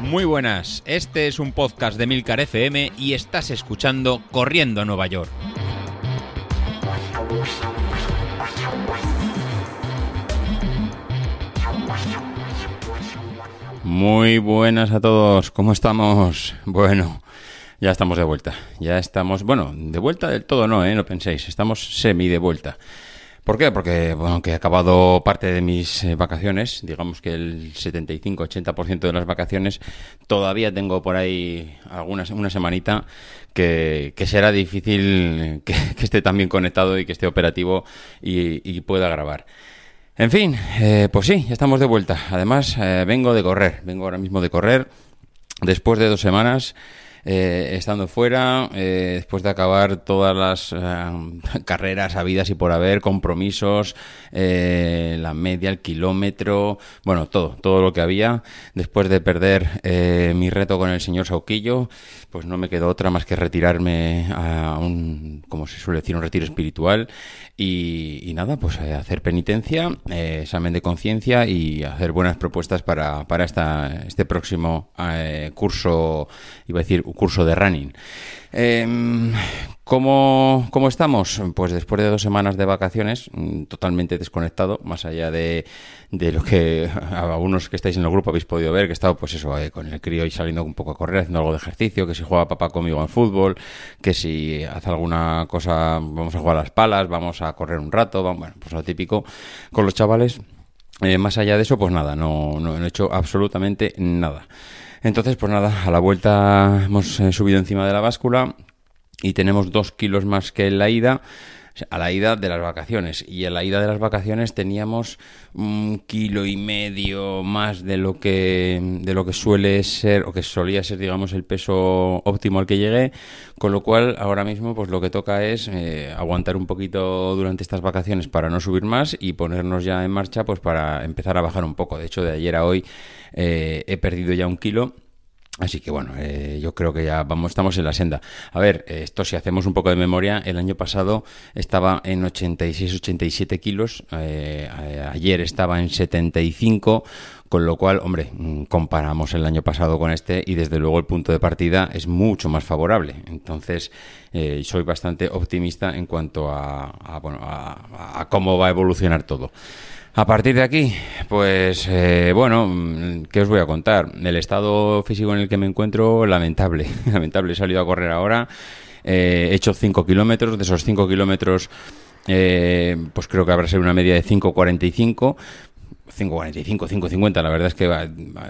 Muy buenas, este es un podcast de Milcar FM y estás escuchando Corriendo a Nueva York. Muy buenas a todos, ¿cómo estamos? Bueno, ya estamos de vuelta, ya estamos, bueno, de vuelta del todo no, ¿eh? No penséis, estamos semi de vuelta. ¿Por qué? Porque, bueno, que he acabado parte de mis eh, vacaciones, digamos que el 75-80% de las vacaciones, todavía tengo por ahí algunas, una semanita que, será difícil que, esté también conectado y que esté operativo y, pueda grabar. En fin, eh, pues sí, ya estamos de vuelta. Además, eh, vengo de correr, vengo ahora mismo de correr después de dos semanas. Eh, estando fuera, eh, después de acabar todas las eh, carreras habidas y por haber, compromisos, la media, el kilómetro, bueno, todo, todo lo que había. Después de perder mi reto con el señor Sauquillo, pues no me quedó otra más que retirarme a un, como se suele decir, un retiro espiritual y, nada, pues hacer penitencia, examen de conciencia y hacer buenas propuestas para, para esta, este próximo curso, iba a decir, curso de running. Eh, ¿cómo, estamos? Pues después de dos semanas de vacaciones, mm, totalmente desconectado, más allá de, de lo que algunos que estáis en el grupo habéis podido ver, que he estado pues eso, eh, con el crío y saliendo un poco a correr, haciendo algo de ejercicio, que si juega papá conmigo en fútbol, que si hace alguna cosa, vamos a jugar a las palas, vamos a correr un rato, bueno, pues lo típico con los chavales. Eh, más allá de eso, pues nada, no, no he hecho absolutamente nada. Entonces, pues nada, a la vuelta hemos eh, subido encima de la báscula y tenemos dos kilos más que en la ida a la ida de las vacaciones. Y a la ida de las vacaciones teníamos un kilo y medio más de lo que, de lo que suele ser, o que solía ser, digamos, el peso óptimo al que llegué. Con lo cual, ahora mismo, pues lo que toca es eh, aguantar un poquito durante estas vacaciones para no subir más y ponernos ya en marcha, pues para empezar a bajar un poco. De hecho, de ayer a hoy eh, he perdido ya un kilo Así que bueno, eh, yo creo que ya vamos, estamos en la senda. A ver, esto si hacemos un poco de memoria, el año pasado estaba en 86-87 kilos, eh, ayer estaba en 75, con lo cual, hombre, mm, comparamos el año pasado con este y desde luego el punto de partida es mucho más favorable. Entonces, eh, soy bastante optimista en cuanto a, bueno, a cómo va a evolucionar todo. A partir de aquí, pues eh, bueno, ¿qué os voy a contar? El estado físico en el que me encuentro, lamentable. lamentable, he salido a correr ahora, eh, he hecho 5 kilómetros, de esos 5 kilómetros, eh, pues creo que habrá sido una media de 5.45. 5.45, 5.50, la verdad es que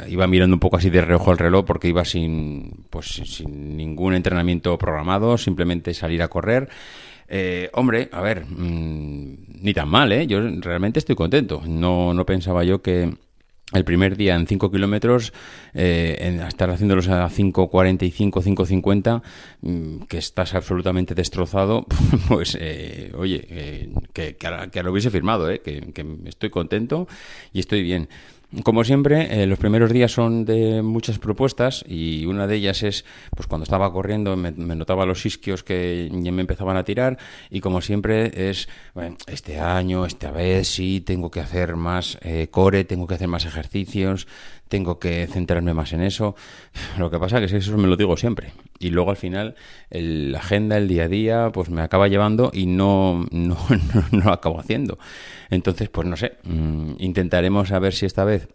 iba, mirando un poco así de reojo el reloj porque iba sin, pues, sin ningún entrenamiento programado, simplemente salir a correr. Eh, hombre, a ver, mm, ni tan mal, ¿eh? Yo realmente estoy contento. No, no pensaba yo que el primer día en 5 kilómetros, eh, estar haciéndolos a 5.45, 5.50, mm, que estás absolutamente destrozado, pues eh, oye, eh, que, que, lo hubiese firmado, eh, que, que estoy contento y estoy bien. Como siempre, eh, los primeros días son de muchas propuestas y una de ellas es, pues cuando estaba corriendo me, notaba los isquios que ya me empezaban a tirar y como siempre es, bueno, este año, esta vez sí, tengo que hacer más eh, core, tengo que hacer más ejercicios, tengo que centrarme más en eso. Lo que pasa es que eso me lo digo siempre. Y luego al final la agenda, el día a día, pues me acaba llevando y no, no, no, lo acabo haciendo. Entonces, pues no sé, mm, intentaremos a ver si esta vez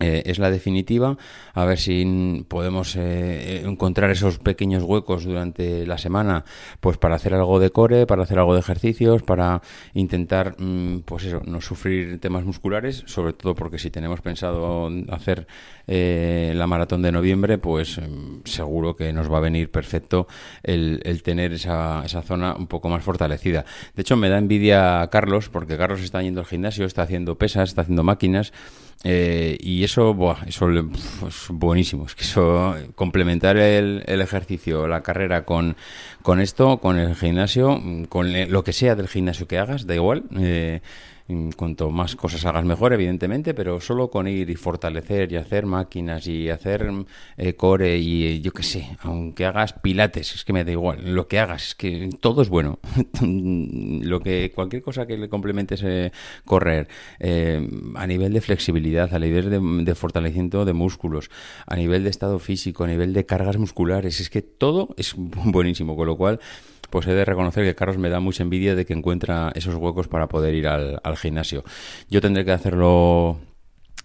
eh, es la definitiva, a ver si podemos eh, encontrar esos pequeños huecos durante la semana, pues para hacer algo de core, para hacer algo de ejercicios, para intentar, mm, pues eso, no sufrir temas musculares, sobre todo porque si tenemos pensado hacer eh, la maratón de noviembre, pues mm, seguro que nos va a venir perfecto el, el tener esa, esa zona un poco más fortalecida. De hecho, me da envidia a Carlos, porque Carlos está yendo al gimnasio, está haciendo pesas, está haciendo máquinas, eh, y eso, buah, eso es buenísimo. Es que eso, complementar el, el, ejercicio, la carrera con, con esto, con el gimnasio, con lo que sea del gimnasio que hagas, da igual. Eh, cuanto más cosas hagas mejor, evidentemente, pero solo con ir y fortalecer y hacer máquinas y hacer eh, core y eh, yo qué sé, aunque hagas pilates, es que me da igual, lo que hagas, es que todo es bueno. lo que cualquier cosa que le complementes eh, correr a nivel de flexibilidad, a nivel de, de fortalecimiento de músculos, a nivel de estado físico, a nivel de cargas musculares, es que todo es buenísimo, con lo cual pues he de reconocer que Carlos me da mucha envidia de que encuentra esos huecos para poder ir al, gimnasio. Yo tendré que hacerlo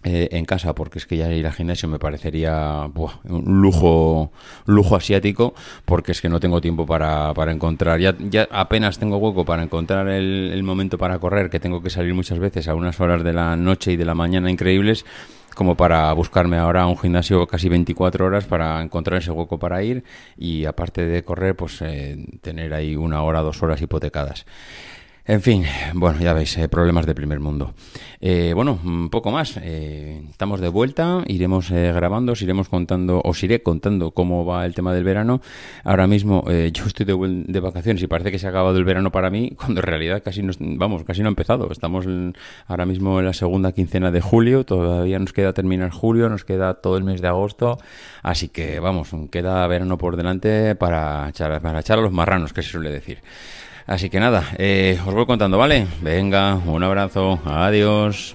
eh, en casa porque es que ya ir al gimnasio me parecería un lujo lujo asiático porque es que no tengo tiempo para, para encontrar ya, ya apenas tengo hueco para encontrar el, el momento para correr que tengo que salir muchas veces a unas horas de la noche y de la mañana increíbles como para buscarme ahora un gimnasio casi 24 horas para encontrar ese hueco para ir y aparte de correr, pues eh, tener ahí una hora, dos horas hipotecadas. En fin, bueno, ya veis, eh, problemas de primer mundo. Eh, bueno, un poco más. Eh, estamos de vuelta, iremos grabando, os iremos contando, os iré contando cómo va el tema del verano. Ahora mismo yo estoy de, vacaciones y parece que se ha acabado el verano para mí, cuando en realidad casi no, vamos, casi no ha empezado. Estamos ahora mismo en la segunda quincena de julio, todavía nos queda terminar julio, nos queda todo el mes de agosto, así que vamos, queda verano por delante para echar, para echar a los marranos, que se suele decir. Así que nada, eh, os voy contando, ¿vale? Venga, un abrazo, adiós.